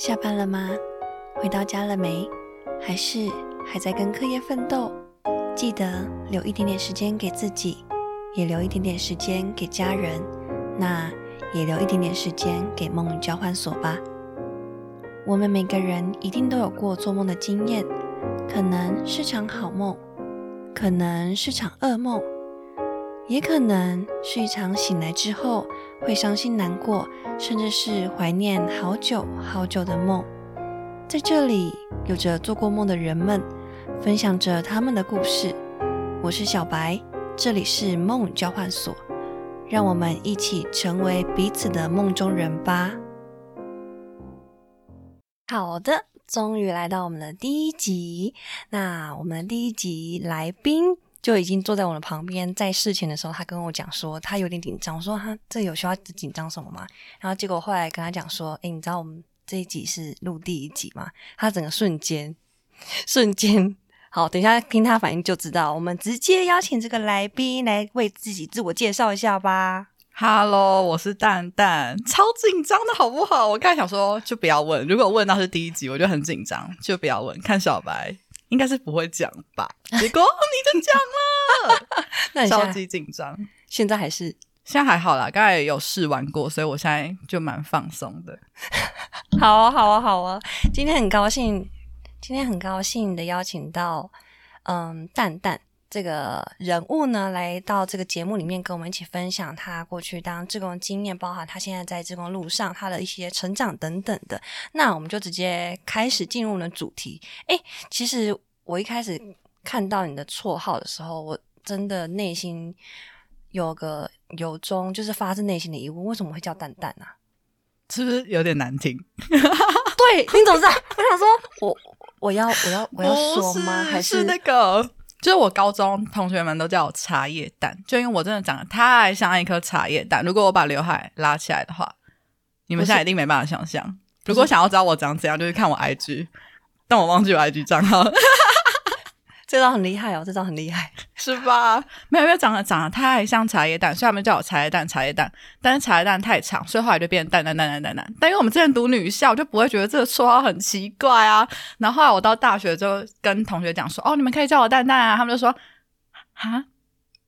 下班了吗？回到家了没？还是还在跟课业奋斗？记得留一点点时间给自己，也留一点点时间给家人，那也留一点点时间给梦交换所吧。我们每个人一定都有过做梦的经验，可能是场好梦，可能是场噩梦，也可能是一场醒来之后会伤心难过，甚至是怀念好久好久的梦。在这里，有着做过梦的人们，分享着他们的故事。我是小白，这里是梦交换所，让我们一起成为彼此的梦中人吧。好的，终于来到我们的第一集。那我们的第一集来宾就已经坐在我的旁边，在事前的时候，他跟我讲说他有点紧张，我说他这有需要紧张什么吗？然后结果后来跟他讲说，诶，你知道我们这一集是录第一集吗？他整个瞬间 瞬间好，等一下听他反应就知道。我们直接邀请这个来宾来为自己自我介绍一下吧。Hello，我是蛋蛋，超紧张的好不好？我刚才想说就不要问，如果问到是第一集，我就很紧张，就不要问。看小白应该是不会讲吧？结果你就讲了，那你现在超级紧张。现在还是现在还好啦，刚才有试玩过，所以我现在就蛮放松的。好啊，好啊，好啊！今天很高兴，今天很高兴的邀请到嗯蛋蛋这个人物呢，来到这个节目里面跟我们一起分享他过去当志工的经验，包含他现在在志工路上他的一些成长等等的。那我们就直接开始进入了主题。诶，其实我一开始看到你的绰号的时候，我真的内心有个由衷，就是发自内心的疑问：为什么会叫蛋蛋啊？是不是有点难听？对，你怎么知道？我想说，我我要我要我要说吗？还不是那个？就是我高中同学们都叫我茶叶蛋，就因为我真的长得太像一颗茶叶蛋。如果我把刘海拉起来的话，你们现在一定没办法想象。如果想要知道我长怎样，就是看我 IG，但我忘记我 IG 账号，这招很厉害哦，这招很厉害。是吧？没有，因为长得长得太像茶叶蛋，所以他们叫我茶叶蛋，茶叶蛋。但是茶叶蛋太长，所以后来就变成蛋蛋蛋蛋蛋蛋。但因为我们之前读女校，就不会觉得这个绰号很奇怪啊。然后后来我到大学之后，跟同学讲说：“哦，你们可以叫我蛋蛋啊。”他们就说：“啊，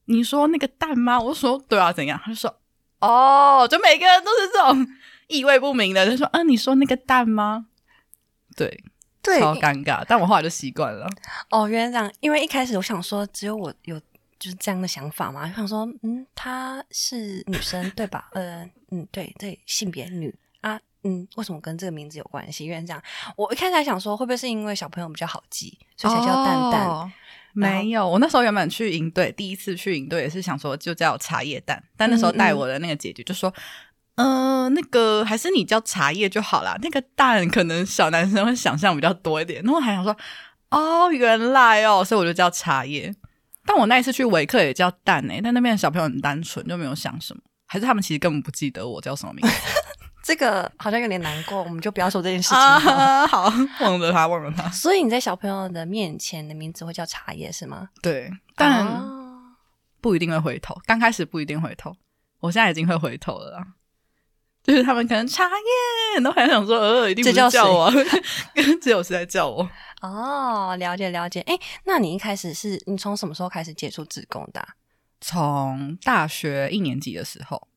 你说那个蛋吗？”我说：“对啊，怎样？”他就说：“哦，就每个人都是这种意味不明的，就说：‘嗯、你说那个蛋吗？’对，对超尴尬。但我后来就习惯了。哦，原来这样。因为一开始我想说，只有我有就是这样的想法嘛，就想说，嗯，她是女生对吧？呃，嗯，对对，性别女啊，嗯，为什么跟这个名字有关系？原来这样。我一开始还想说，会不会是因为小朋友比较好记，所以才叫蛋蛋？哦没有，我那时候原本去营队，第一次去营队也是想说就叫茶叶蛋，但那时候带我的那个姐姐就说：“嗯、呃，那个还是你叫茶叶就好啦，那个蛋可能小男生会想象比较多一点。”然后我还想说：“哦，原来哦，所以我就叫茶叶。”但我那一次去维克也叫蛋诶、但那边的小朋友很单纯，就没有想什么，还是他们其实根本不记得我叫什么名字 这个好像有点难过，我们就不要说这件事情了。啊？好，忘了他，忘了他。所以你在小朋友的面前的名字会叫茶叶是吗？对，但。哦不一定会回头，刚开始不一定回头，我现在已经会回头了啦。就是他们可能茶叶，都还想说，呃，一定不是叫我啊，只有是在叫我。哦，了解了解。哎，那你一开始是你从什么时候开始接触自工的啊、从大学一年级的时候，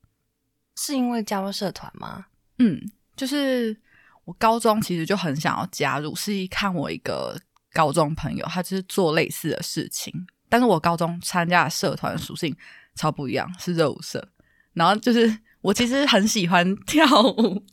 是因为加入社团吗？嗯，就是我高中其实就很想要加入，是一看我一个高中朋友，他就是做类似的事情，但是我高中参加的社团属性超不一样，是热舞社，然后就是。我其实很喜欢 跳舞，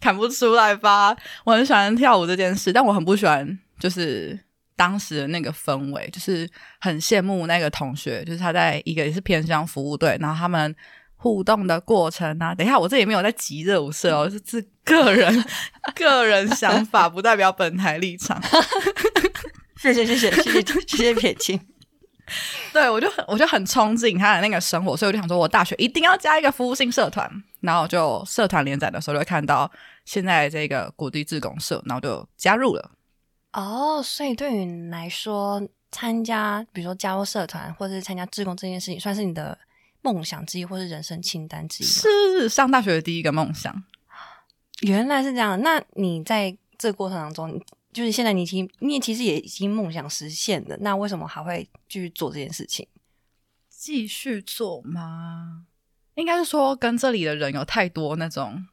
看不出来吧？我很喜欢跳舞这件事，但我很不喜欢就是当时的那个氛围，就是很羡慕那个同学，就是他在一个也是偏向服务队，然后他们互动的过程啊。等一下，我这里没有在急热舞社哦，是自个人 个人想法，不代表本台立场。谢谢谢谢谢谢谢谢撇清。对，我就很我就很憧憬他的那个生活，所以我就想说，我大学一定要加一个服务性社团。然后就社团联展的时候，就会看到现在这个国际志工社，然后就加入了。哦，所以对于你来说，参加比如说加入社团或者是参加志工这件事情，算是你的梦想之一，或是人生清单之一？是上大学的第一个梦想。原来是这样。那你在这个过程当中，就是现在你已经你其实也已经梦想实现了，那为什么还会继续做这件事情？继续做吗？应该是说跟这里的人有太多那种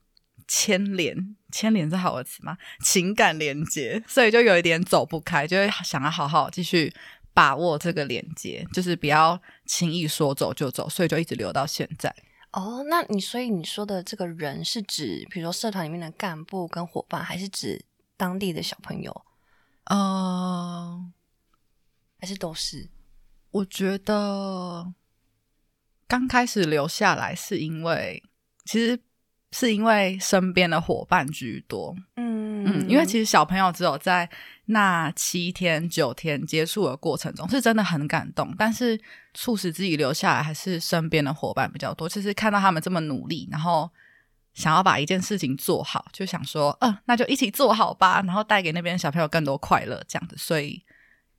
牵连，牵连是好的词吗？情感连接，所以就有一点走不开，就会想要好好继续把握这个连接，就是不要轻易说走就走，所以就一直留到现在。哦，那你所以你说的这个人是指，比如说社团里面的干部跟伙伴，还是指当地的小朋友？嗯，还是都是？我觉得刚开始留下来是因为，其实是因为身边的伙伴居多。嗯嗯，因为其实小朋友只有在那七天九天接触的过程中，是真的很感动。但是促使自己留下来，还是身边的伙伴比较多。就是看到他们这么努力，然后想要把一件事情做好，就想说，嗯，那就一起做好吧，然后带给那边小朋友更多快乐，这样子。所以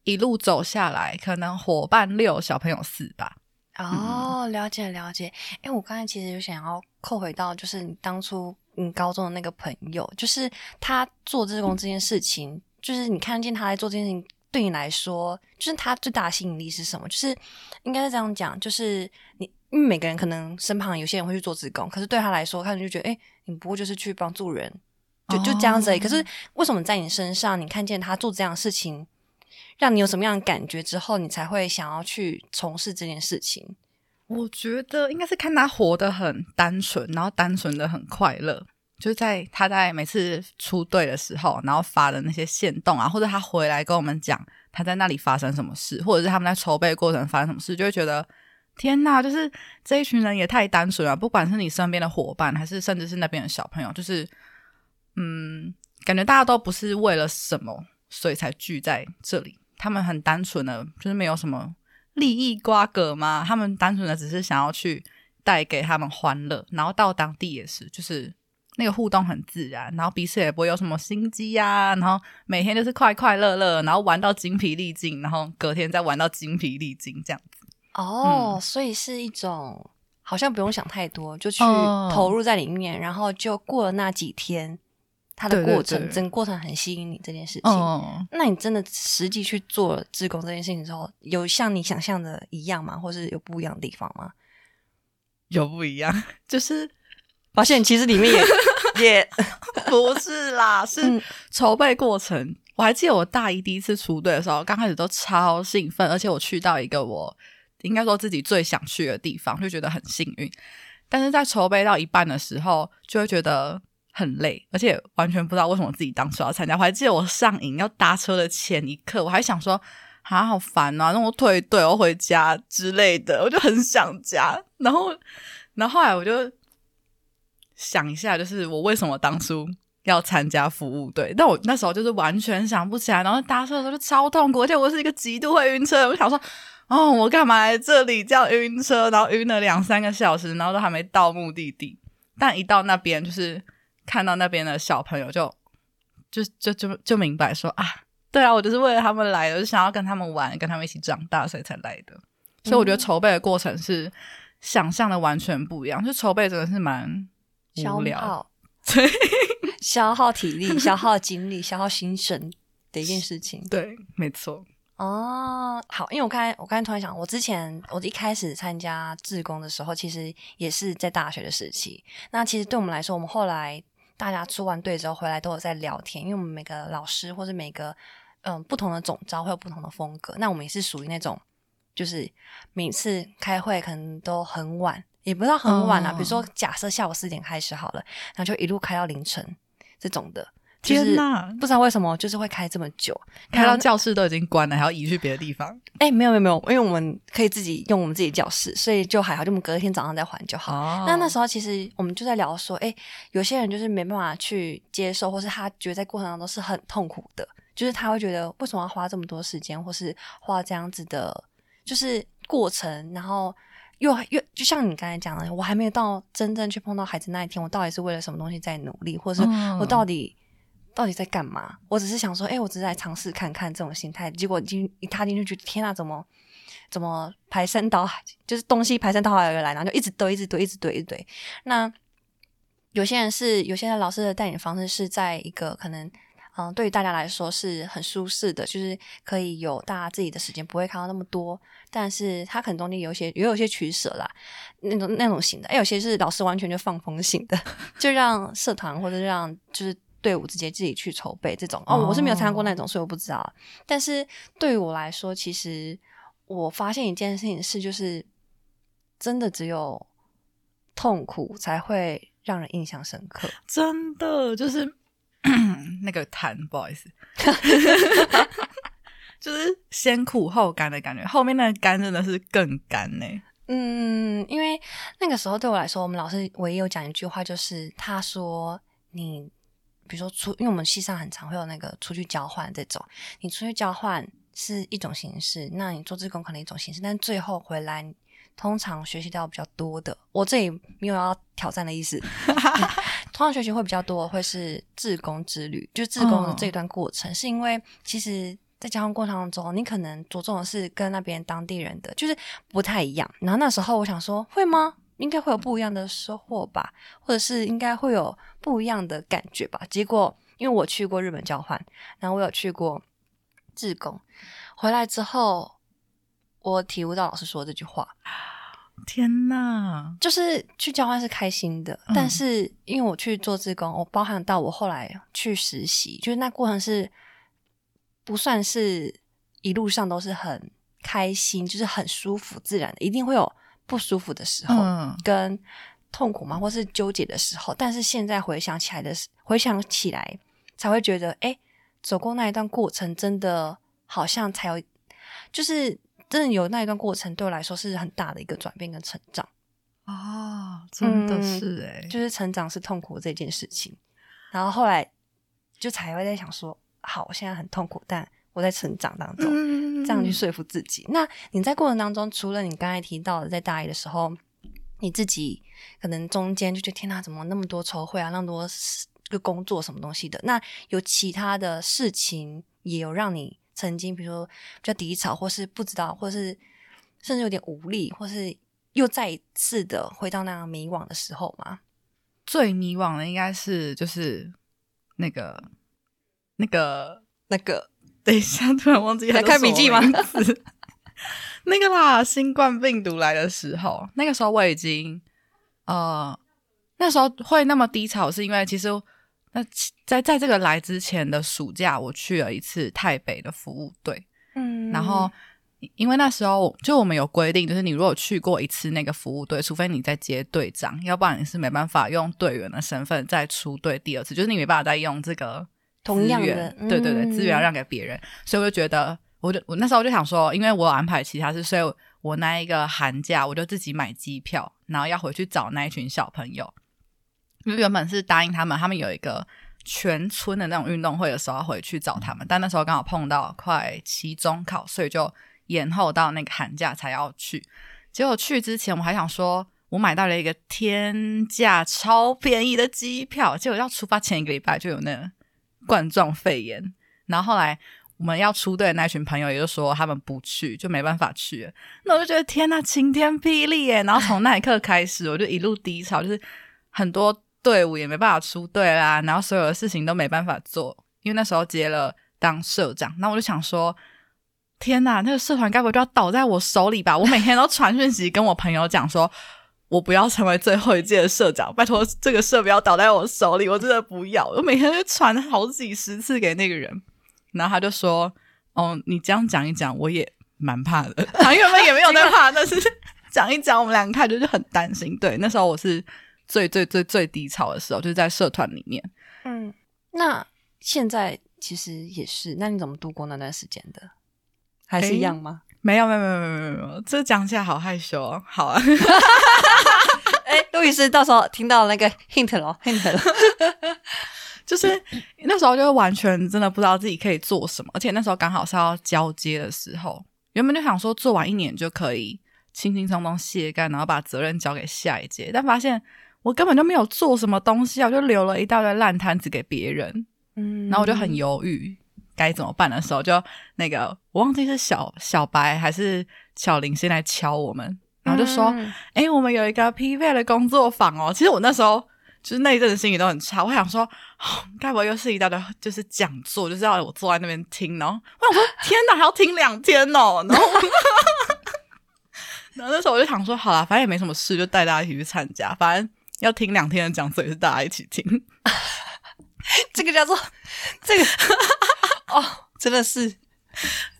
一路走下来，可能伙伴六，小朋友四吧。哦，了解了解。哎，我刚才其实就想要扣回到，就是你当初你高中的那个朋友，就是他做志工这件事情，就是你看见他在做这件事情，对你来说，就是他最大的吸引力是什么？就是应该是这样讲，就是你因为每个人可能身旁有些人会去做志工，可是对他来说，他就觉得，哎，你不过就是去帮助人，就就这样子。可是为什么在你身上，你看见他做这样的事情？让你有什么样的感觉之后，你才会想要去从事这件事情？我觉得应该是看他活得很单纯，然后单纯的很快乐。就在他在每次出队的时候，然后发的那些线动啊，或者他回来跟我们讲他在那里发生什么事，或者是他们在筹备过程发生什么事，就会觉得天哪，就是这一群人也太单纯了。不管是你身边的伙伴，还是甚至是那边的小朋友，就是嗯，感觉大家都不是为了什么，所以才聚在这里。他们很单纯的，就是没有什么利益瓜葛嘛。他们单纯的只是想要去带给他们欢乐，然后到当地也是，就是那个互动很自然，然后彼此也不会有什么心机呀。然后每天就是快快乐乐，然后玩到精疲力尽，然后隔天再玩到精疲力尽这样子。哦，所以是一种好像不用想太多，就去投入在里面，然后就过了那几天。它的过程，整个过程很吸引你这件事情。那你真的实际去做志工这件事情之后，有像你想象的一样吗？或是有不一样的地方吗？有不一样，就是发现其实里面也 也 不是啦，是筹备过程。我还记得我大一第一次出队的时候，刚开始都超兴奋，而且我去到一个我应该说自己最想去的地方，就觉得很幸运。但是在筹备到一半的时候，就会觉得。很累，而且完全不知道为什么自己当初要参加。我还记得我上瘾要搭车的前一刻，我还想说啊，好烦啊，那我退队，我回家之类的，我就很想家。然后，然后后来我就想一下，就是我为什么当初要参加服务队？但我那时候就是完全想不起来。然后搭车的时候就超痛苦，而且我是一个极度会晕车。我想说，哦，我干嘛来这里这样晕车？然后晕了两三个小时，然后都还没到目的地。但一到那边，就是。看到那边的小朋友，就就就就就明白说啊，对啊，我就是为了他们来的，就想要跟他们玩，跟他们一起长大，所以才来的。所以我觉得筹备的过程是想象的完全不一样，就筹备真的是蛮无聊，对，消耗体力、消耗精力、消耗心神的一件事情。对，没错。哦，好，因为我刚才我刚才突然想，我之前我一开始参加志工的时候，其实也是在大学的时期。那其实对我们来说，我们后来。大家出完队之后回来都有在聊天，因为我们每个老师或者每个嗯不同的总招会有不同的风格。那我们也是属于那种，就是每次开会可能都很晚，也不知道很晚啊。比如说假设下午四点开始好了，然后就一路开到凌晨这种的。天哪！不知道为什么，就是会开这么久，开到教室都已经关了，还要移去别的地方。哎，没有没有没有，因为我们可以自己用我们自己教室，所以就还好，就我们隔一天早上再还就好。那那时候其实我们就在聊说，哎，有些人就是没办法去接受，或是他觉得在过程当中是很痛苦的，就是他会觉得为什么要花这么多时间，或是花这样子的，就是过程，然后又 又就像你刚才讲的，我还没有到真正去碰到孩子那一天，我到底是为了什么东西在努力，或者是我到底。到底在干嘛？我只是想说，哎，我只是来尝试看看这种心态。结果进一踏进去，觉得天啊，怎么怎么排山倒海，就是东西排山倒海而来，然后就一直堆，一直堆，一直堆，一直堆。那有些人是，有些人老师的带领方式是在一个可能嗯，对于大家来说是很舒适的，就是可以有大家自己的时间，不会看到那么多。但是它可能中间有些也有些取舍啦，那种那种型的，哎，有些是老师完全就放风型的，就让社团或者让就是队伍直接自己去筹备这种。哦，我是没有参加过那种，所以我不知道。但是对于我来说，其实我发现一件事情是，就是真的只有痛苦才会让人印象深刻，真的就是。那个痰，不好意思，就是先苦后甘的感觉。后面那个甘真的是更甘呢。嗯，因为那个时候对我来说，我们老师唯一有讲一句话，就是他说：“你比如说出，因为我们系上很常会有那个出去交换这种，你出去交换是一种形式，那你做志工可能一种形式，但最后回来。”通常学习到比较多的，我这里没有要挑战的意思。通常学习会比较多，会是自工之旅，就自工的这段过程，是因为其实，在交换过程当中，你可能着重的是跟那边当地人的，就是不太一样。然后那时候我想说，会吗？应该会有不一样的收获吧，或者是应该会有不一样的感觉吧。结果，因为我去过日本交换，然后我有去过自贡，回来之后。我体悟到老师说这句话，天呐，就是去交换是开心的，但是因为我去做志工，我包含到我后来去实习，就是那过程是不算是一路上都是很开心，就是很舒服自然的，一定会有不舒服的时候，跟痛苦嘛，或是纠结的时候。但是现在回想起来的，回想起来才会觉得，哎，走过那一段过程，真的好像才有，就是。真的有那一段过程，对我来说是很大的一个转变跟成长啊！真的是哎，就是成长是痛苦这件事情，然后后来就才会在想说，好，我现在很痛苦，但我在成长当中，这样去说服自己。那你在过程当中，除了你刚才提到的，在大一的时候，你自己可能中间就觉得天哪，怎么那么多筹会啊，那么多个工作什么东西的？那有其他的事情也有让你？曾经，比如说比较低潮，或是不知道，或是甚至有点无力，或是又再一次的回到那样迷惘的时候吗？最迷惘的应该是就是那个那个那个，等一下，突然忘记还看笔记吗？那个啦，新冠病毒来的时候，那个时候我已经呃，那时候会那么低潮，是因为其实。那在在这个来之前的暑假，我去了一次台北的服务队，嗯，然后因为那时候就我们有规定，就是你如果去过一次那个服务队，除非你在接队长，要不然你是没办法用队员的身份再出队第二次，就是你没办法再用这个同样的，对对对，资源要让给别人，所以我就觉得，我就我那时候就想说，因为我有安排其他事，所以我那一个寒假我就自己买机票，然后要回去找那一群小朋友。因为原本是答应他们，他们有一个全村的那种运动会的时候要回去找他们，但那时候刚好碰到快期中考，所以就延后到那个寒假才要去。结果去之前，我还想说，我买到了一个天价超便宜的机票，结果要出发前一个礼拜就有那个冠状肺炎。然后后来我们要出队的那群朋友也就说他们不去，就没办法去。那我就觉得天呐，晴天霹雳耶！然后从那一刻开始，我就一路低潮，就是很多。队伍也没办法出队啦，然后所有的事情都没办法做，因为那时候接了当社长，那我就想说，天哪，那个社团该不会就要倒在我手里吧？我每天都传讯息跟我朋友讲说，我不要成为最后一届的社长，拜托这个社不要倒在我手里，我真的不要。我每天就传好几十次给那个人，然后他就说，哦，你这样讲一讲，我也蛮怕的。他原本也没有在怕，但是讲一讲，我们两个看就是很担心。对，那时候我是。最最最最低潮的时候，就是在社团里面。嗯，那现在其实也是。那你怎么度过那段时间的？还是一样吗？没有，没有，没有，没有，没有，这讲起来好害羞哦。好啊。哎，陆医师，到时候听到那个 hint 咯，hint 了。就是那时候就完全真的不知道自己可以做什么，而且那时候刚好是要交接的时候，原本就想说做完一年就可以轻轻松松卸干，然后把责任交给下一届，但发现。我根本就没有做什么东西啊，就留了一大堆烂摊子给别人。嗯，然后我就很犹豫该怎么办的时候，就那个我忘记是小小白还是小林先来敲我们，然后就说：“哎，我们有一个 P V 的工作坊哦。”其实我那时候就是那一阵子心情都很差。我想说，哦该不会又是一大堆就是讲座，就是要我坐在那边听？然后我想说，天哪，还要听两天哦！然后，然后那时候我就想说，好啦，反正也没什么事，就带大家一起去参加。反正要听两天的讲座，也是大家一起听。这个叫做这个哦，真的是，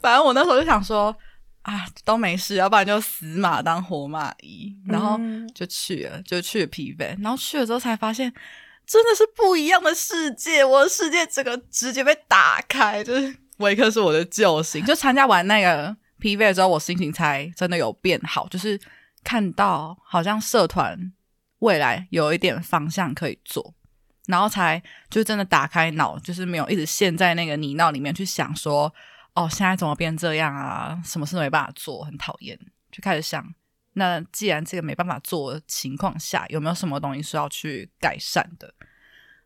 反正我那时候就想说，啊，都没事，要不然就死马当活马医，然后嗯就去了，就去了疲惫，然后去了之后才发现，真的是不一样的世界，我的世界整个直接被打开，就是维克是我的救星。就参加完那个 PV 之后，我心情才真的有变好，就是看到好像社团未来有一点方向可以做。然后才就真的打开脑，就是没有一直陷在那个泥淖里面去想说，哦，现在怎么变这样啊？什么事都没办法做，很讨厌。就开始想，那既然这个没办法做的情况下，有没有什么东西是要去改善的？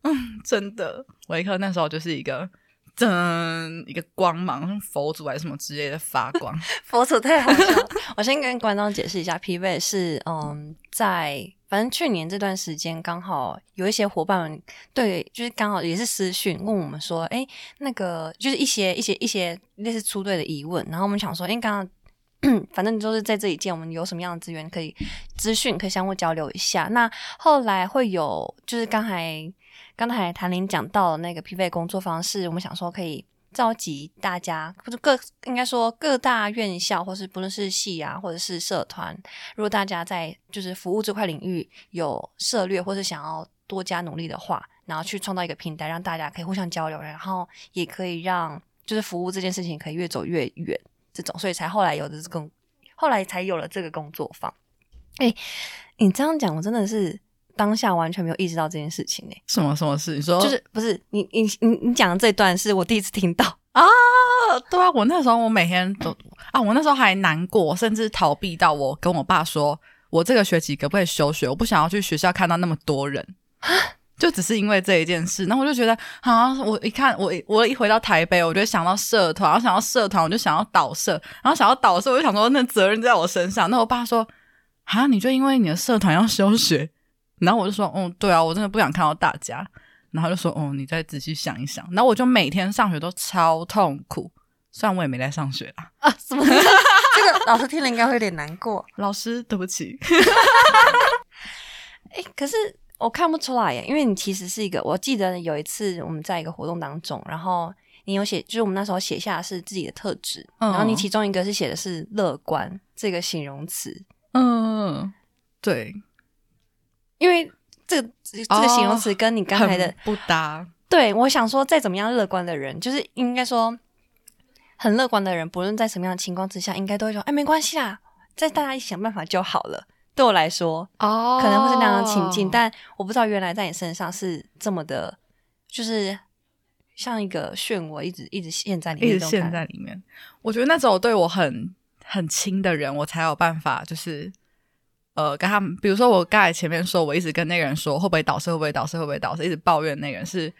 嗯，真的，维克那时候就是一个噔一个光芒，像佛祖还是什么之类的发光。佛祖太好笑。我先跟观众解释一下，疲惫是嗯，在反正去年这段时间，刚好有一些伙伴们对，就是刚好也是私讯问我们说，哎，那个就是一些一些一些类似出队的疑问，然后我们想说，哎，刚刚。反正就是在这一届，我们有什么样的资源可以资讯可以相互交流一下。那后来会有，就是刚才刚才谭玲讲到那个匹配工作方式，我们想说可以召集大家，或者各应该说各大院校，或是不论是系啊，或者是社团，如果大家在就是服务这块领域有涉略，或是想要多加努力的话，然后去创造一个平台，让大家可以互相交流，然后也可以让就是服务这件事情可以越走越远，这种，所以才后来有的这个，后来才有了这个工作坊。哎、你这样讲，我真的是当下完全没有意识到这件事情呢、什么什么事？你说就是不是你你你你讲的这段是我第一次听到，啊，对啊，我那时候我每天都啊，我那时候还难过，甚至逃避到我跟我爸说，我这个学期可不可以休学？我不想要去学校看到那么多人，就只是因为这一件事。然后我就觉得，啊，我一看我我一回到台北，我就想到社团，然后想到社团，我就想要导社，然后想要导社，我就想说那责任在我身上。那我爸说，啊，你就因为你的社团要休学？然后我就说，嗯，对啊，我真的不想看到大家。然后他就说：“哦，你再仔细想一想。”然后我就每天上学都超痛苦，虽然我也没在上学啦。啊，什么？这个老师听了应该会有点难过。老师，对不起。哎、可是我看不出来耶，因为你其实是一个，我记得有一次我们在一个活动当中，然后你有写，就是我们那时候写下的是自己的特质，嗯然后你其中一个是写的是乐观这个形容词，嗯，对，因为这个这个形容词跟你刚才的很不搭。对，我想说，再怎么样乐观的人，就是应该说很乐观的人，不论在什么样的情况之下，应该都会说：“哎，没关系啦，在大家一起想办法就好了。”对我来说，哦可能会是那样的情境，但我不知道原来在你身上是这么的，就是像一个漩涡，一直一直陷在里面，一直陷在里面。我觉得那种对我很很亲的人，我才有办法，就是呃，跟他们，比如说我刚才前面说，我一直跟那个人说会不会倒射，会不会倒射，会不会倒射，一直抱怨那个人是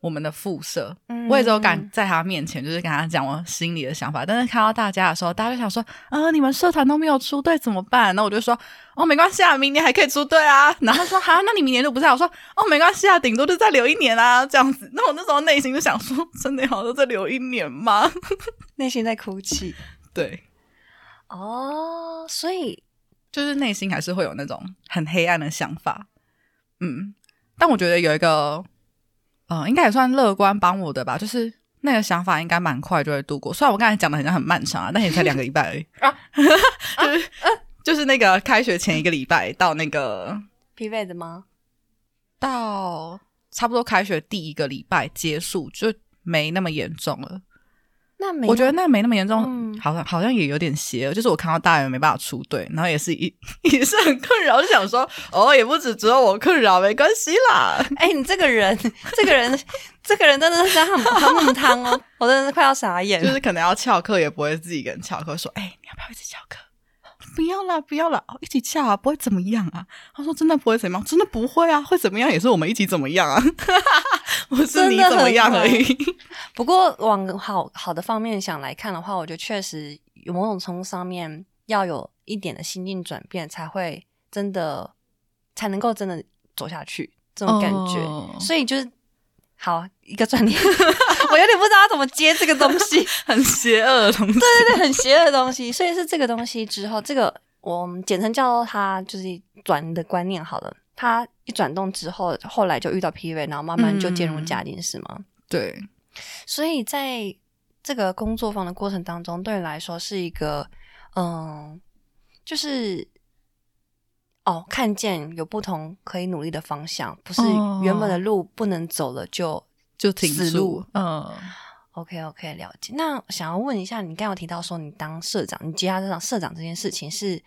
我们的副社。嗯我也只有敢在他面前，就是跟他讲我心里的想法。但是看到大家的时候，大家就想说，啊，你们社团都没有出队怎么办？那我就说，哦，没关系啊，明年还可以出队啊。然后他说，哈，那你明年就不在？我说，哦，没关系啊，顶多就再留一年啊，这样子。那我那时候内心就想说，真的要再留一年吗？内心在哭泣对，哦，所以就是内心还是会有那种很黑暗的想法。嗯，但我觉得有一个，呃，应该也算乐观帮我的吧，就是那个想法应该蛮快就会度过。虽然我刚才讲的很像很漫长啊，但也才两个礼拜而已啊，就是、就是那个开学前一个礼拜到那个疲惫的吗？到差不多开学第一个礼拜结束，就没那么严重了。那没，我觉得那没那么严重，嗯好像好像也有点邪恶。就是我看到大人没办法出队，然后也是一 也是很困扰，就想说哦，也不止只有我困扰，没关系啦。哎、你这个人，这个人，这个人真的是很很母汤哦，我真的是快要傻眼。就是可能要翘课，也不会自己跟人翘课，说哎，你要不要一起翘课？不要啦，不要啦，哦一起翘啊，不会怎么样啊。他说真的不会怎么样，真的不会啊，会怎么样也是我们一起怎么样啊，不是你怎么样而已。不过往好好的方面想来看的话，我觉得确实有某种程度上面要有一点的心境转变，才会真的才能够真的走下去。这种感觉，哦所以就是好一个转念，我有点不知道要怎么接这个东西，很邪恶的东西。对对对，很邪恶的东西，所以是这个东西之后，这个我们简称叫做它就是转的观念好了。它一转动之后，后来就遇到 PUA，然后慢慢就进入家庭，是吗？对，所以在这个工作坊的过程当中，对你来说是一个，嗯，就是哦，看见有不同可以努力的方向，不是哦原本的路不能走了就就停住死路。嗯，OK OK 了解。那想要问一下，你刚刚有提到说你当社长，你接下这场社长这件事情是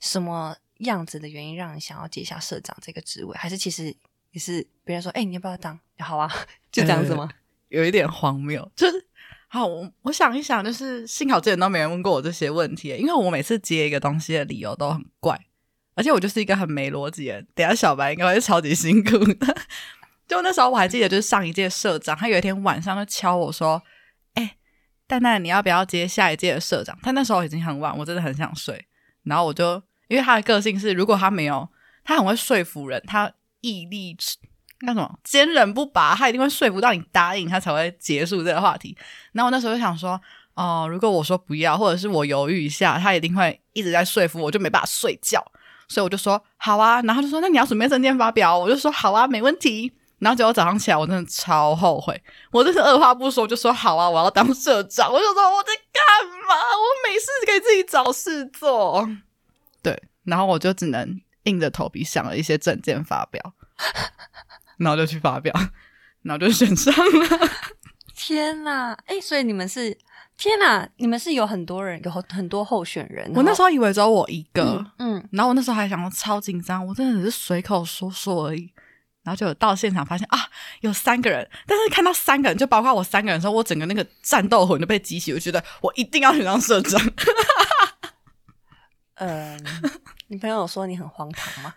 什么样子的原因让你想要接下社长这个职位？还是其实也是别人说，哎、你要不要当？好啊，就这样子吗？有一点荒谬，就是好，我我想一想，就是幸好之前都没人问过我这些问题，因为我每次接一个东西的理由都很怪，而且我就是一个很没逻辑的人。等下小白应该会超级辛苦的。就那时候我还记得，就是上一届社长，他有一天晚上就敲我说：“哎、蛋蛋，你要不要接下一届的社长？”但那时候已经很晚，我真的很想睡。然后我就因为他的个性是，如果他没有，他很会说服人，他毅力那什么坚韧不拔，他一定会说服到你答应，他才会结束这个话题。然后我那时候就想说，哦、如果我说不要，或者是我犹豫一下，他一定会一直在说服我，就没办法睡觉。所以我就说好啊，然后就说那你要准备证件发表，我就说好啊，没问题。然后结果早上起来，我真的超后悔，我真是二话不说就说好啊，我要当社长。我就说我在干嘛？我没事给自己找事做。对，然后我就只能硬着头皮想了一些证件发表，然后就去发表，然后就选上了。天呐，哎、所以你们是天呐，你们是有很多人，有很很多候选人。我那时候候以为只有我一个，嗯，然后我那时候还想说超紧张，我真的只是随口说说而已。然后就到现场发现啊，有三个人，但是看到三个人，就包括我三个人的时候，我整个那个战斗魂就被激起，我觉得我一定要选上社长。嗯，你朋友有说你很荒唐吗？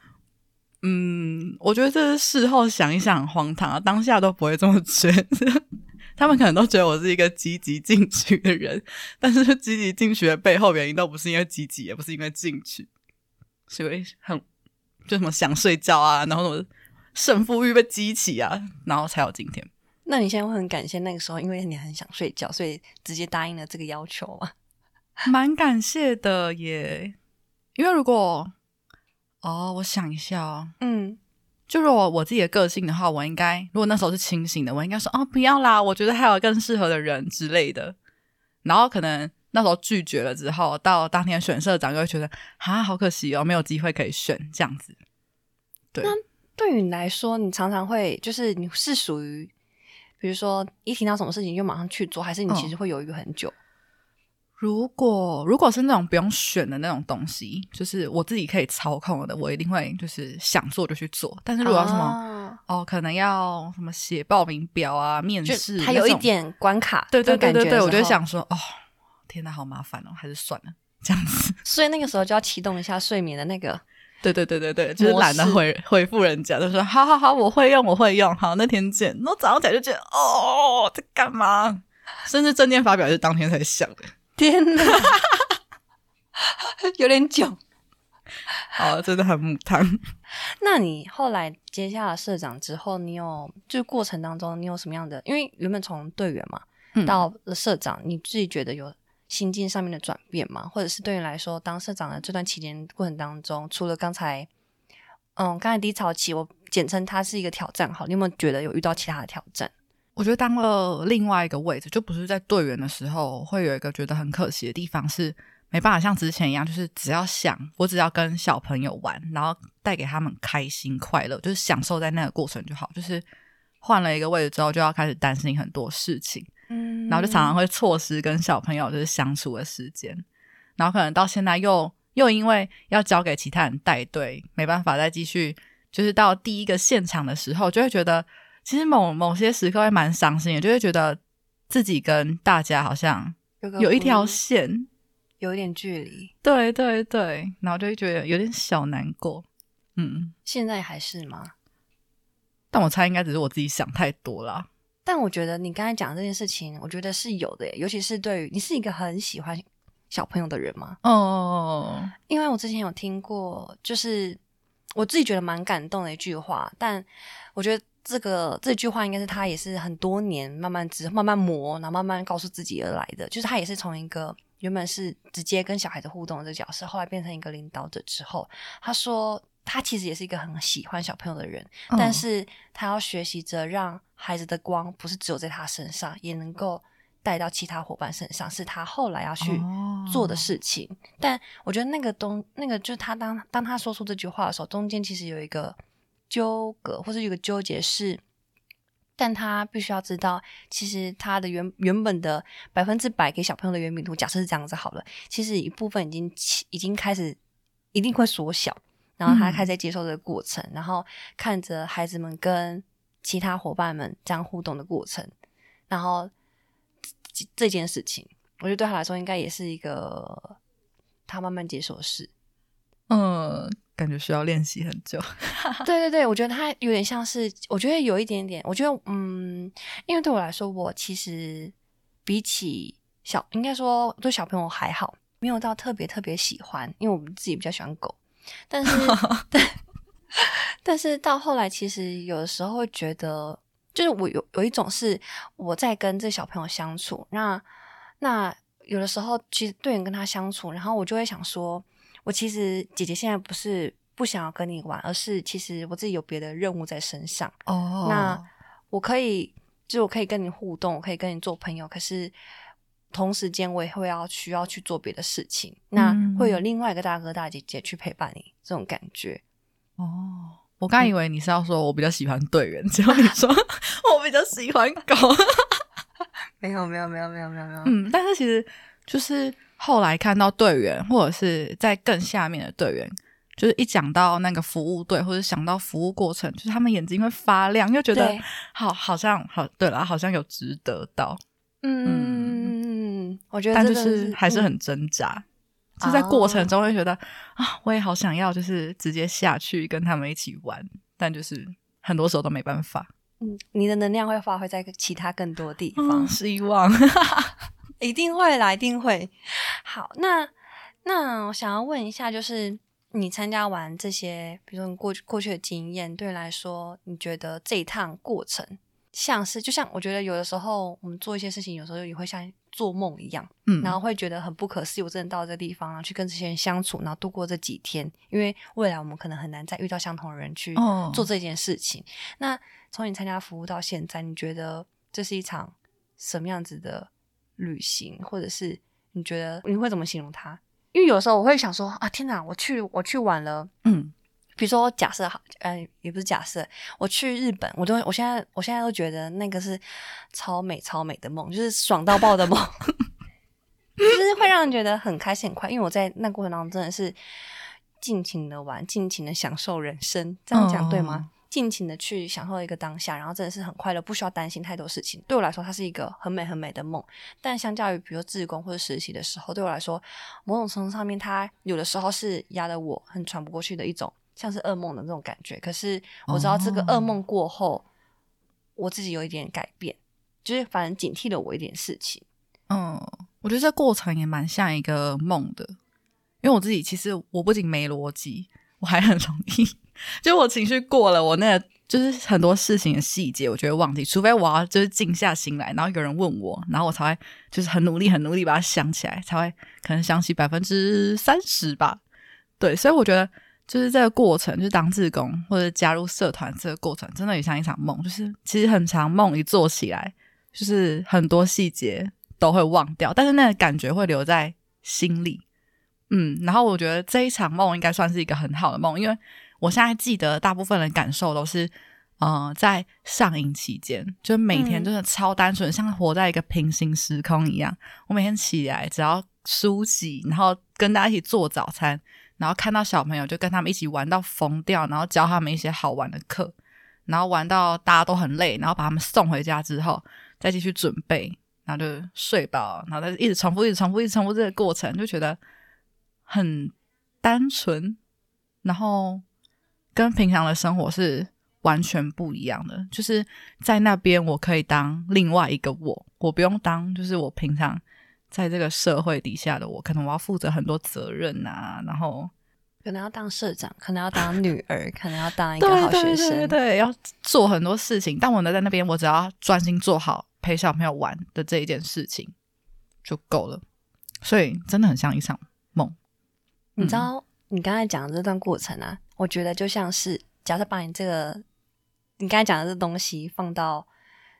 嗯，我觉得这是事后想一想很荒唐啊，当下都不会这么觉得。他们可能都觉得我是一个积极进取的人，但是积极进取的背后原因都不是因为积极，也不是因为进取，是因为很就什么想睡觉啊，然后什么胜负欲被激起啊，然后才有今天。那你现在会很感谢那个时候，因为你很想睡觉，所以直接答应了这个要求吗？蛮感谢的耶，因为如果哦，我想一下哦，嗯，就如果我自己的个性的话，我应该如果那时候是清醒的，我应该说哦不要啦，我觉得还有更适合的人之类的。然后可能那时候拒绝了之后，到当天选社长，就会觉得啊好可惜哦，没有机会可以选这样子。对，那对于你来说，你常常会就是你是属于，比如说一听到什么事情就马上去做，还是你嗯其实会犹豫很久？如果如果是那种不用选的那种东西，就是我自己可以操控的，我一定会就是想做就去做。但是如果要什么、啊哦，可能要什么写报名表啊、面试，还有一点关卡，对对对对对，我就想说，哦，天哪，好麻烦哦，还是算了，这样子。所以那个时候就要启动一下睡眠的那个，对对对对对，就是懒得回回复人家，就说好好好，我会用，我会用，好，那天见。然后早上起来就觉得，哦，在干嘛？甚至证件发表也是当天才想的。天哪，有点久。好，真的很母汤。那你后来接下了社长之后，你有就过程当中你有什么样的？因为原本从队员嘛，嗯到了社长，你自己觉得有心境上面的转变吗？或者是对你来说，当社长的这段期间过程当中，除了刚才，嗯，刚才低潮期，我简称它是一个挑战，好，你有没有觉得有遇到其他的挑战？我觉得当了另外一个位置，就不是在队员的时候，会有一个觉得很可惜的地方是，没办法像之前一样，就是只要想，我只要跟小朋友玩，然后带给他们开心快乐，就是享受在那个过程就好。就是换了一个位置之后，就要开始担心很多事情，嗯然后就常常会错失跟小朋友就是相处的时间，然后可能到现在又又因为要交给其他人带队，没办法再继续，就是到第一个现场的时候，就会觉得其实某某些时刻会蛮伤心的，就会觉得自己跟大家好像有一条嗯线，有一点距离，对对对，然后就会觉得有点小难过，嗯，现在还是吗？但我猜应该只是我自己想太多啦。但我觉得你刚才讲这件事情，我觉得是有的耶，尤其是对于你是一个很喜欢小朋友的人吗？哦，因为我之前有听过，就是我自己觉得蛮感动的一句话，但我觉得这个这句话应该是他也是很多年慢慢之慢慢磨，然后慢慢告诉自己而来的。就是他也是从一个原本是直接跟小孩子互动的这个角色，后来变成一个领导者之后，他说他其实也是一个很喜欢小朋友的人，但是他要学习着让孩子的光不是只有在他身上，也能够。带到其他伙伴身上是他后来要去做的事情，但我觉得那个东那个就是他当当他说出这句话的时候，中间其实有一个纠葛或者有一个纠结是，但他必须要知道，其实他的原原本的百分之百给小朋友的原饼图，假设是这样子好了，其实一部分已经已经开始一定会缩小，然后他开始接受这个过程，然后看着孩子们跟其他伙伴们这样互动的过程，然后。这件事情，我觉得对他来说应该也是一个他慢慢接受的事。嗯，感觉需要练习很久。对对对，我觉得他有点像是，我觉得有一点点，我觉得嗯，因为对我来说，我其实比起小，应该说对小朋友还好，没有到特别特别喜欢，因为我们自己比较喜欢狗。但是，但但是到后来，其实有的时候会觉得。就是我有有一种是我在跟这小朋友相处，那那有的时候其实对人跟他相处，然后我就会想说，我其实姐姐现在不是不想要跟你玩，而是其实我自己有别的任务在身上。哦，那我可以，就是我可以跟你互动，我可以跟你做朋友，可是同时间我也会要需要去做别的事情，那会有另外一个大哥大姐姐去陪伴你，这种感觉。哦。我刚以为你是要说我比较喜欢队员，结果你说 我比较喜欢狗。没有没有没有没有没有没有。嗯，但是其实就是后来看到队员，或者是在更下面的队员，就是一讲到那个服务队，或者想到服务过程，就是他们眼睛会发亮，又觉得好，好像好对了，好像有值得到。嗯我觉得但就是还是很挣扎。就在过程中会觉得啊，我也好想要，就是直接下去跟他们一起玩，但就是很多时候都没办法。嗯，你的能量会发挥在其他更多地方，希望一定会来，一定会。好，那那我想要问一下，就是你参加完这些，比如说你过去过去的经验，对你来说，你觉得这一趟过程像是，就像我觉得有的时候我们做一些事情，有时候也会像。做梦一样，嗯，然后会觉得很不可思议。我真的到这个地方，然后去跟这些人相处，然后度过这几天。因为未来我们可能很难再遇到相同的人去做这件事情。那从你参加服务到现在，你觉得这是一场什么样子的旅行，或者是你觉得你会怎么形容它？因为有时候我会想说啊，天哪，我去我去晚了，嗯。比如说，假设好，呃，也不是假设，我去日本，我都，我现在，我现在都觉得那个是超美、超美的梦，就是爽到爆的梦，就是会让人觉得很开心、很快。因为我在那过程当中真的是尽情的玩，尽情的享受人生，这样讲对吗？尽情的去享受一个当下，然后真的是很快乐，不需要担心太多事情。对我来说，它是一个很美、很美的梦。但相较于比如自工或者实习的时候，对我来说，某种程度上面，它有的时候是压得我很喘不过去的一种。像是噩梦的那种感觉，可是我知道这个噩梦过后，我自己有一点改变，就是反正警惕了我一点事情。嗯，我觉得这过程也蛮像一个梦的，因为我自己其实我不仅没逻辑，我还很容易，就我情绪过了，我那个就是很多事情的细节，我就会忘记，除非我要就是静下心来，然后有人问我，然后我才会就是很努力很努力把它想起来，才会可能想起百分之三十吧。对，所以我觉得。就是这个过程，就是当志工或者加入社团这个过程，真的也像一场梦。就是其实很长梦一做起来，就是很多细节都会忘掉，但是那个感觉会留在心里。嗯，然后我觉得这一场梦应该算是一个很好的梦，因为我现在记得大部分的感受都是，嗯，在上映期间，就每天真的超单纯，像活在一个平行时空一样。我每天起来只要梳洗，然后跟大家一起做早餐。然后看到小朋友就跟他们一起玩到疯掉，然后教他们一些好玩的课，然后玩到大家都很累，然后把他们送回家之后再继续准备，然后就睡吧，然后再一直重复、一直重复、一直重复这个过程，就觉得很单纯，然后跟平常的生活是完全不一样的。就是在那边我可以当另外一个我，我不用当就是我平常。在这个社会底下的我，可能我要负责很多责任啊，然后可能要当社长，可能要当女儿，可能要当一个好学生，对对对，要做很多事情。但我呢，在那边，我只要专心做好陪小朋友玩的这一件事情就够了。所以真的很像一场梦。你知道，你刚才讲的这段过程啊，我觉得就像是，假设把你这个你刚才讲的这东西放到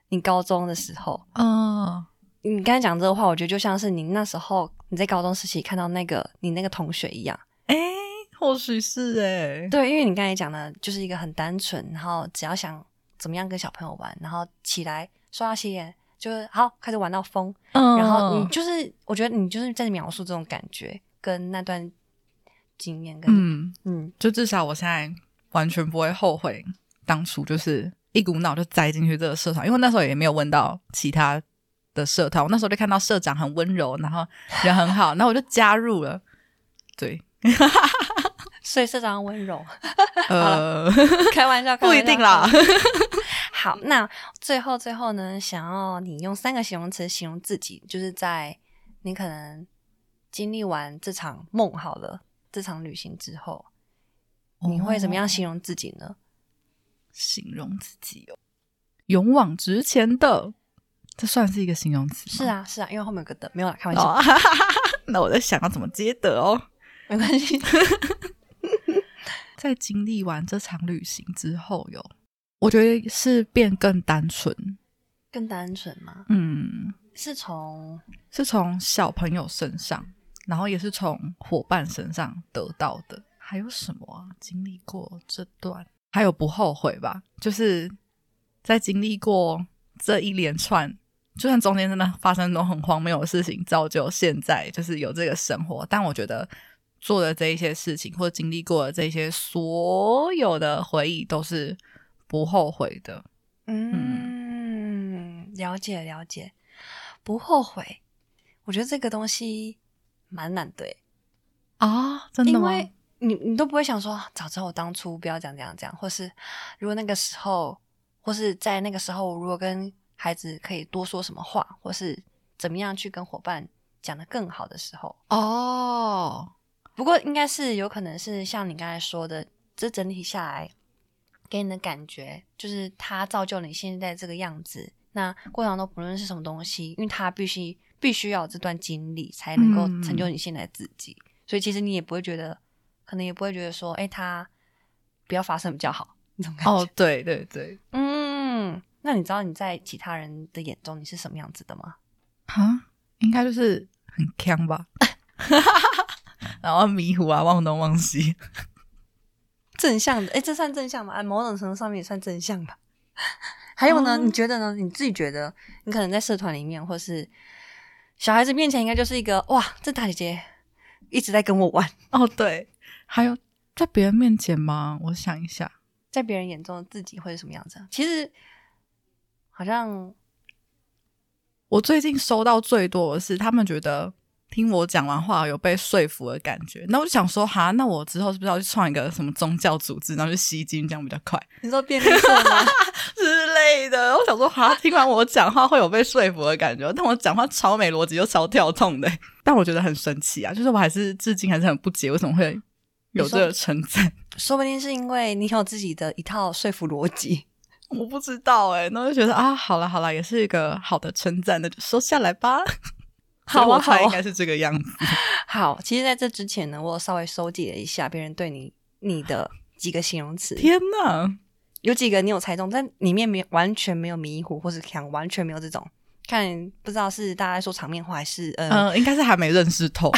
你高中的时候，嗯，你刚才讲这个话，我觉得就像是你那时候你在高中时期看到那个你那个同学一样。哎，或许是哎，对，因为你刚才讲的就是一个很单纯，然后只要想怎么样跟小朋友玩，然后起来刷牙洗脸，就是好开始玩到疯，嗯，然后你就是我觉得你就是在描述这种感觉跟那段经验，跟嗯，嗯，就至少我现在完全不会后悔当初就是一股脑就栽进去这个社团，因为那时候也没有问到其他的社团，我那时候就看到社长很温柔，然后人很好，然后我就加入了，对。所以社长温柔，呃，开玩笑，不一定啦。好，那最后最后呢，想要你用三个形容词形容自己，就是在你可能经历完这场梦好了，这场旅行之后，你会怎么样形容自己呢？形容自己哦，勇往直前的，这算是一个形容词？是啊，是啊，因为后面有个的，没有啦，开玩笑。那我在想要怎么接的哦。没关系，在经历完这场旅行之后，有我觉得是变更单纯，更单纯吗？嗯，是从是从小朋友身上，然后也是从伙伴身上得到的。还有什么啊？经历过这段，还有不后悔吧？就是在经历过这一连串，就算中间真的发生那种很荒谬的事情，造就现在就是有这个生活，但我觉得。做的这一些事情，或经历过的这些所有的回忆，都是不后悔的。嗯，了解了解，不后悔。我觉得这个东西蛮难的啊，真的吗？因为你你都不会想说，早知道我当初不要讲这样这样，或是如果那个时候，或是在那个时候，如果跟孩子可以多说什么话，或是怎么样去跟伙伴讲的更好的时候，哦。不过应该是有可能是像你刚才说的，这整体下来给你的感觉，就是它造就你现在这个样子。那过程中不论是什么东西，因为他必须必须要这段经历才能够成就你现在自己。所以其实你也不会觉得，可能也不会觉得说，哎，他不要发生比较好那种感觉。哦，对对对，嗯。那你知道你在其他人的眼中你是什么样子的吗？啊，应该就是很强吧。然后迷糊啊，忘东忘西，正向的，哎，这算正向吗？某种程度上面也算正向吧。还有呢？你觉得呢？你自己觉得，你可能在社团里面，或是小孩子面前，应该就是一个哇，这大姐姐一直在跟我玩哦。对，还有在别人面前吗？我想一下，在别人眼中的自己会是什么样子？其实好像我最近收到最多的是，他们觉得。听我讲完话有被说服的感觉，那我就想说，哈，那我之后是不是要去创一个什么宗教组织，然后去吸金，这样比较快？你说便利社吗 之类的？我想说，哈，听完我讲话会有被说服的感觉，但我讲话超没逻辑又超跳痛的，但我觉得很神奇啊！就是我还是至今还是很不解，为什么会有这个称赞？说不定是因为你有自己的一套说服逻辑，我不知道哎，那我就觉得啊，好了好了，也是一个好的称赞，那就收下来吧。好啊，好，应该是这个样子。好，其实在这之前呢，我稍微收集了一下别人对你你的几个形容词。天哪，有几个你有猜中，但里面没完全没有迷糊或是强，完全没有这种。看不知道是大家说场面话还是呃，应该是还没认识透。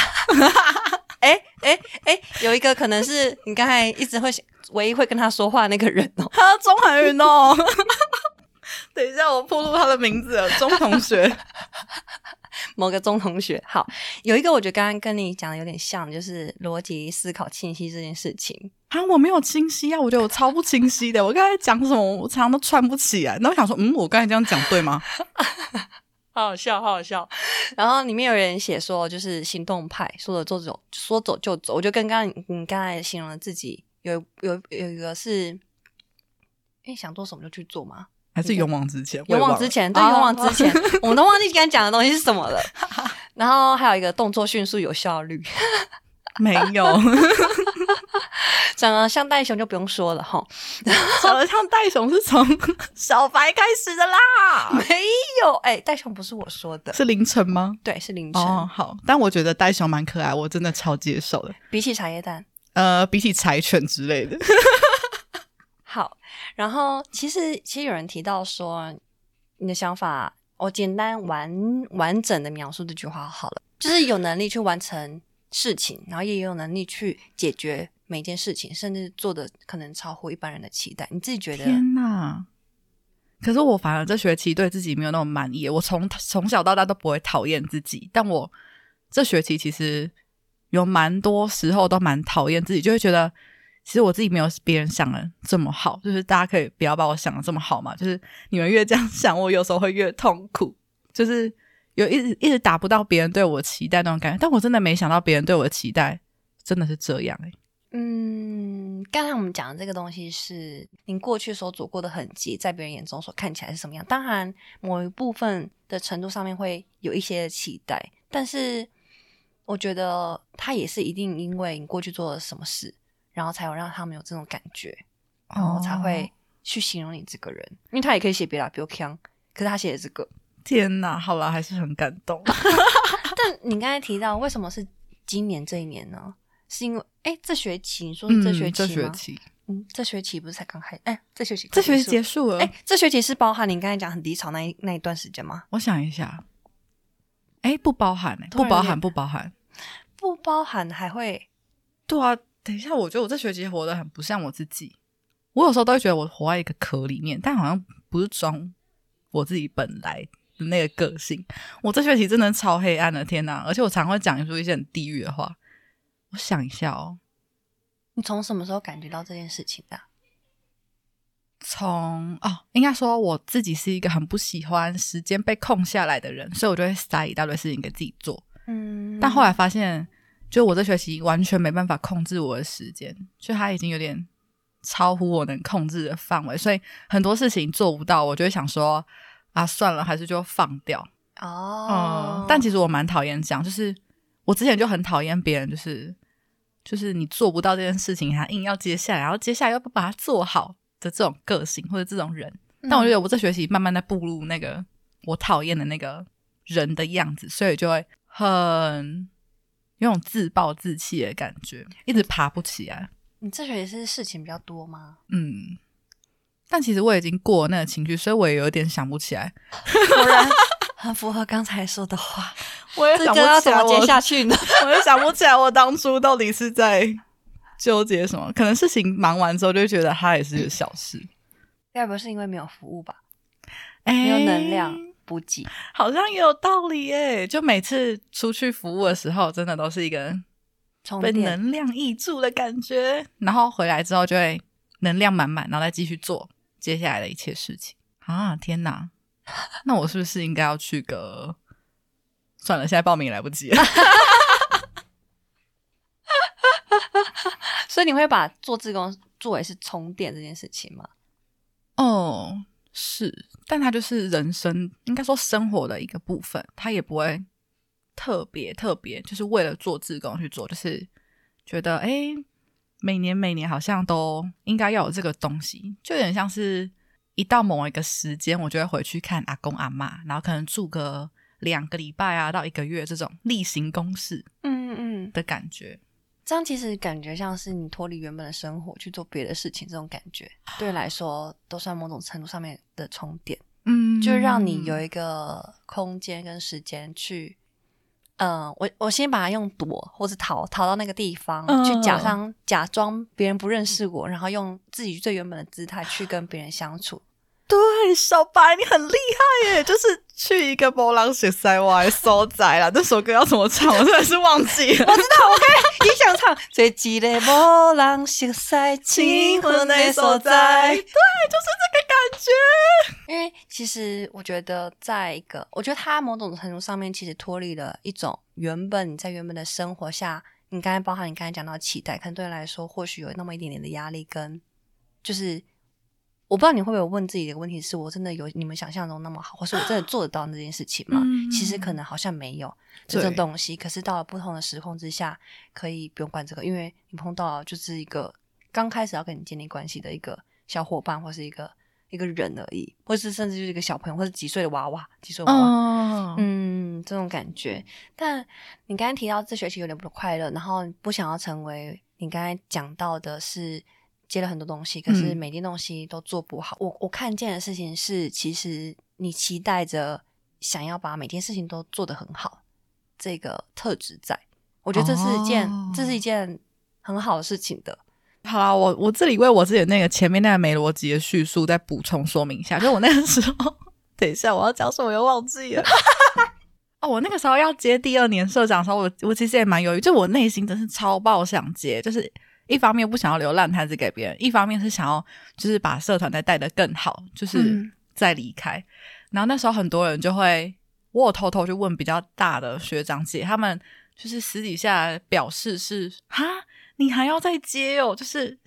哎哎哎，有一个可能是你刚才一直会唯一会跟他说话那个人哦，他钟涵云哦。等一下，我暴露他的名字，钟同学。某个中同学，好，有一个我觉得刚刚跟你讲的有点像，就是逻辑思考清晰这件事情啊，我没有清晰啊，我觉得我超不清晰的，我刚才讲什么，我常常都串不起来。那我想说，嗯，我刚才这样讲对吗？好好笑，好好笑。然后里面有人写说，就是行动派，说走就走，说走就走。我就跟刚刚你刚才形容的自己，有有有一个是，哎，想做什么就去做吗？还是勇往直前，勇往直前，对，勇往直前，我 们都忘记刚才讲的东西是什么了。然后还有一个动作迅速有效率，没有。长得像袋熊就不用说了哈。长得像袋熊是从小白开始的啦，没有，哎，袋熊不是我说的，是凌晨吗？对，是凌晨。哦，好，但我觉得袋熊蛮可爱，我真的超接受的。比起茶叶蛋，呃，比起柴犬之类的。然后其实其实有人提到说，你的想法，我简单完完整的描述这句话好了，就是有能力去完成事情，然后也有能力去解决每件事情，甚至做的可能超乎一般人的期待。你自己觉得？天哪！可是我反而这学期对自己没有那么满意。我从从小到大都不会讨厌自己，但我这学期其实有蛮多时候都蛮讨厌自己，就会觉得。其实我自己没有别人想的这么好，就是大家可以不要把我想的这么好嘛。就是你们越这样想，我有时候会越痛苦，就是有一直一直达不到别人对我期待那种感觉。但我真的没想到别人对我的期待真的是这样哎。嗯，刚才我们讲的这个东西是您过去所走过的痕迹，在别人眼中所看起来是什么样？当然，某一部分的程度上面会有一些期待，但是我觉得他也是一定因为你过去做了什么事。然后才有让他们有这种感觉，然后才会去形容你这个人，因为他也可以写别的，比如强，可是他写的这个，天哪，好了，还是很感动。但你刚才提到为什么是今年这一年呢？是因为哎，这学期你说是这学期这学期，嗯，这学期不是才刚开？哎，这学期这学期结束了？哎，这学期是包含你刚才讲很低潮那一那一段时间吗？我想一下，哎，不包含，哎，不包含，不包含，不包含，还会对啊。等一下，我觉得我这学期活得很不像我自己。我有时候都会觉得我活在一个壳里面，但好像不是装我自己本来的那个个性。我这学期真的超黑暗的，天哪！而且我常会讲出一些很地狱的话。我想一下哦，你从什么时候感觉到这件事情的？从哦，应该说我自己是一个很不喜欢时间被空下来的人，所以我就会塞一大堆事情给自己做。嗯，但后来发现。就我这学期完全没办法控制我的时间，就它已经有点超乎我能控制的范围，所以很多事情做不到，我就会想说啊，算了，还是就放掉哦。但其实我蛮讨厌这样，就是我之前就很讨厌别人，就是就是你做不到这件事情，还硬要接下来，然后接下来又不把它做好的这种个性或者这种人。但我觉得我这学期慢慢在步入那个我讨厌的那个人的样子，所以就会很。有种自暴自弃的感觉，一直爬不起来。你这学期是事情比较多吗？嗯，但其实我已经过那个情绪，所以我也有点想不起来。果然很符合刚才说的话，我也想不起来接下去呢。我也想不起来我当初到底是在纠结什么。可能事情忙完之后，就觉得它也是小事。要不是因为没有服务吧？没有能量。补给好像也有道理耶！就每次出去服务的时候，真的都是一个被能量溢注的感觉，然后回来之后就会能量满满，然后再继续做接下来的一切事情啊！天哪，那我是不是应该要去个？算了，现在报名来不及了。所以你会把做自工作为是充电这件事情吗？哦。是，但它就是人生，应该说生活的一个部分，它也不会特别特别，就是为了做自工去做，就是觉得哎，每年每年好像都应该要有这个东西，就有点像是一到某一个时间，我就会回去看阿公阿妈，然后可能住个两个礼拜啊，到一个月这种例行公事，嗯嗯的感觉。这样其实感觉像是你脱离原本的生活去做别的事情，这种感觉 对来说都算某种程度上面的充电，嗯，就让你有一个空间跟时间去，嗯，我我先把它用躲或者逃逃到那个地方去假装假装别人不认识我，然后用自己最原本的姿态去跟别人相处。对，小白你很厉害耶！就是去一个波浪雪塞外收窄了。这首歌要怎么唱？我真的是忘记了。我知道，我可以，你想唱？最记得波浪雪塞，青春的所在。对，就是这个感觉。因为其实我觉得，在一个，我觉得它某种程度上面，其实脱离了一种原本你在原本的生活下，你刚才包含你刚才讲到期待，可能对你来说，或许有那么一点点的压力，跟就是。我不知道你会不会问自己的问题：是我真的有你们想象中那么好，或是我真的做得到那件事情吗？其实可能好像没有这种东西。可是到了不同的时空之下，可以不用管这个，因为你碰到就是一个刚开始要跟你建立关系的一个小伙伴，或是一个一个人而已，或是甚至就是一个小朋友，或是几岁的娃娃，几岁娃娃，哦，嗯，这种感觉。但你刚才提到这学期有点不快乐，然后不想要成为你刚才讲到的是接了很多东西，可是嗯每件东西都做不好。我我看见的事情是，其实你期待着想要把每件事情都做得很好，这个特质在。我觉得这是一件，哦这是一件很好的事情的。好啦，我我这里为我自己那个前面那个没逻辑的叙述再补充说明一下，就我那个时候，等一下我要讲什么我又忘记了。哦，我那个时候要接第二年社长的时候，我我其实也蛮犹豫，就我内心真是超爆想接，就是一方面不想要留烂摊子给别人，一方面是想要就是把社团再带得更好，就是嗯再离开。然后那时候很多人就会，我有偷偷去问比较大的学长姐，他们就是私底下表示是哈，你还要再接哦，就是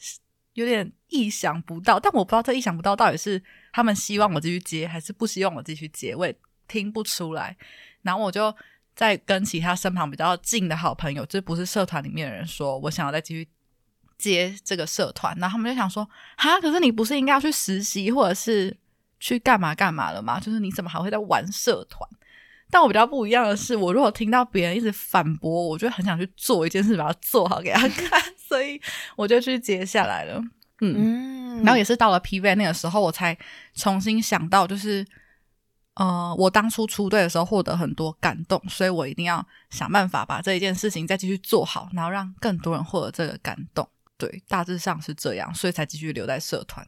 有点意想不到。但我不知道这意想不到到底是他们希望我继续接，还是不希望我继续接，我也听不出来。然后我就在跟其他身旁比较近的好朋友，就不是社团里面的人说，我想要再继续接这个社团。然后他们就想说，哈，可是你不是应该要去实习，或者是去干嘛干嘛了吗？就是你怎么还会在玩社团？但我比较不一样的是，我如果听到别人一直反驳，我就很想去做一件事，把它做好给他看，所以我就去接下来了。嗯，嗯然后也是到了 P V 那个时候，我才重新想到，就是呃，我当初出队的时候获得很多感动，所以我一定要想办法把这一件事情再继续做好，然后让更多人获得这个感动。对，大致上是这样，所以才继续留在社团。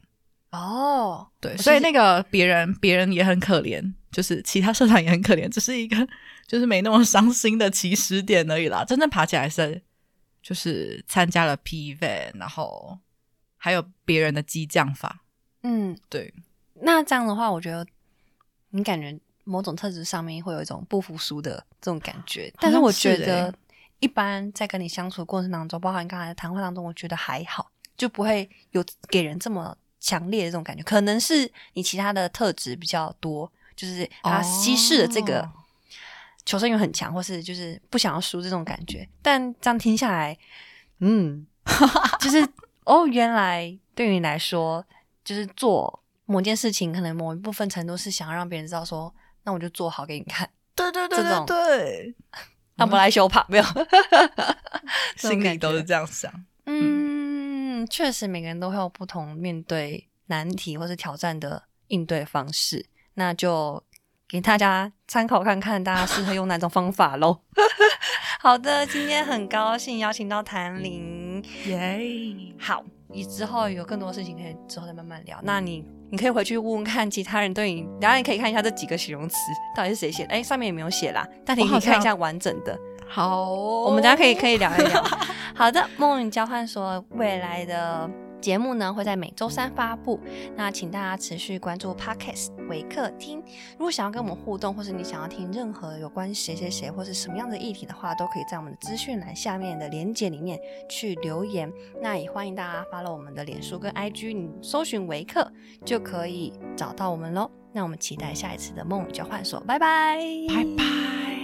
哦，对，所以那个别人别人也很可怜，就是其他社团也很可怜，只是一个就是没那么伤心的起始点而已啦。真正爬起来是就是参加了 P V，然后还有别人的激将法。嗯，对，那这样的话，我觉得你感觉某种特质上面会有一种不服输的这种感觉，但是我觉得一般在跟你相处的过程当中，包含刚才的谈话当中，我觉得还好，就不会有给人这么强烈的这种感觉。可能是你其他的特质比较多，就是它稀释了这个哦求生欲很强，或是就是不想要输这种感觉。但这样听下来，嗯，就是哦，原来对于你来说，就是做某件事情，可能某一部分程度是想要让别人知道说，那我就做好给你看，对对对对对，那不来修怕没有，心里都是这样想。嗯，确实每个人都会有不同面对难题或是挑战的应对方式，那就给大家参考看看，大家适合用哪种方法喽。好的，今天很高兴邀请到谭玲，耶、好，你之后有更多事情可以之后再慢慢聊。那你你可以回去问问看其他人对你，然后你可以看一下这几个形容词到底是谁写的，哎，上面也没有写啦，但你可以看一下完整的。好哦、我们大家可以可以聊一聊。好的，梦语交换所未来的节目呢会在每周三发布，那请大家持续关注 Podcast 微客厅。如果想要跟我们互动，或是你想要听任何有关谁谁谁或是什么样的议题的话，都可以在我们的资讯栏下面的连结里面去留言。那也欢迎大家发了我们的脸书跟 IG，你搜寻维客就可以找到我们喽。那我们期待下一次的梦交换所，拜拜，拜拜。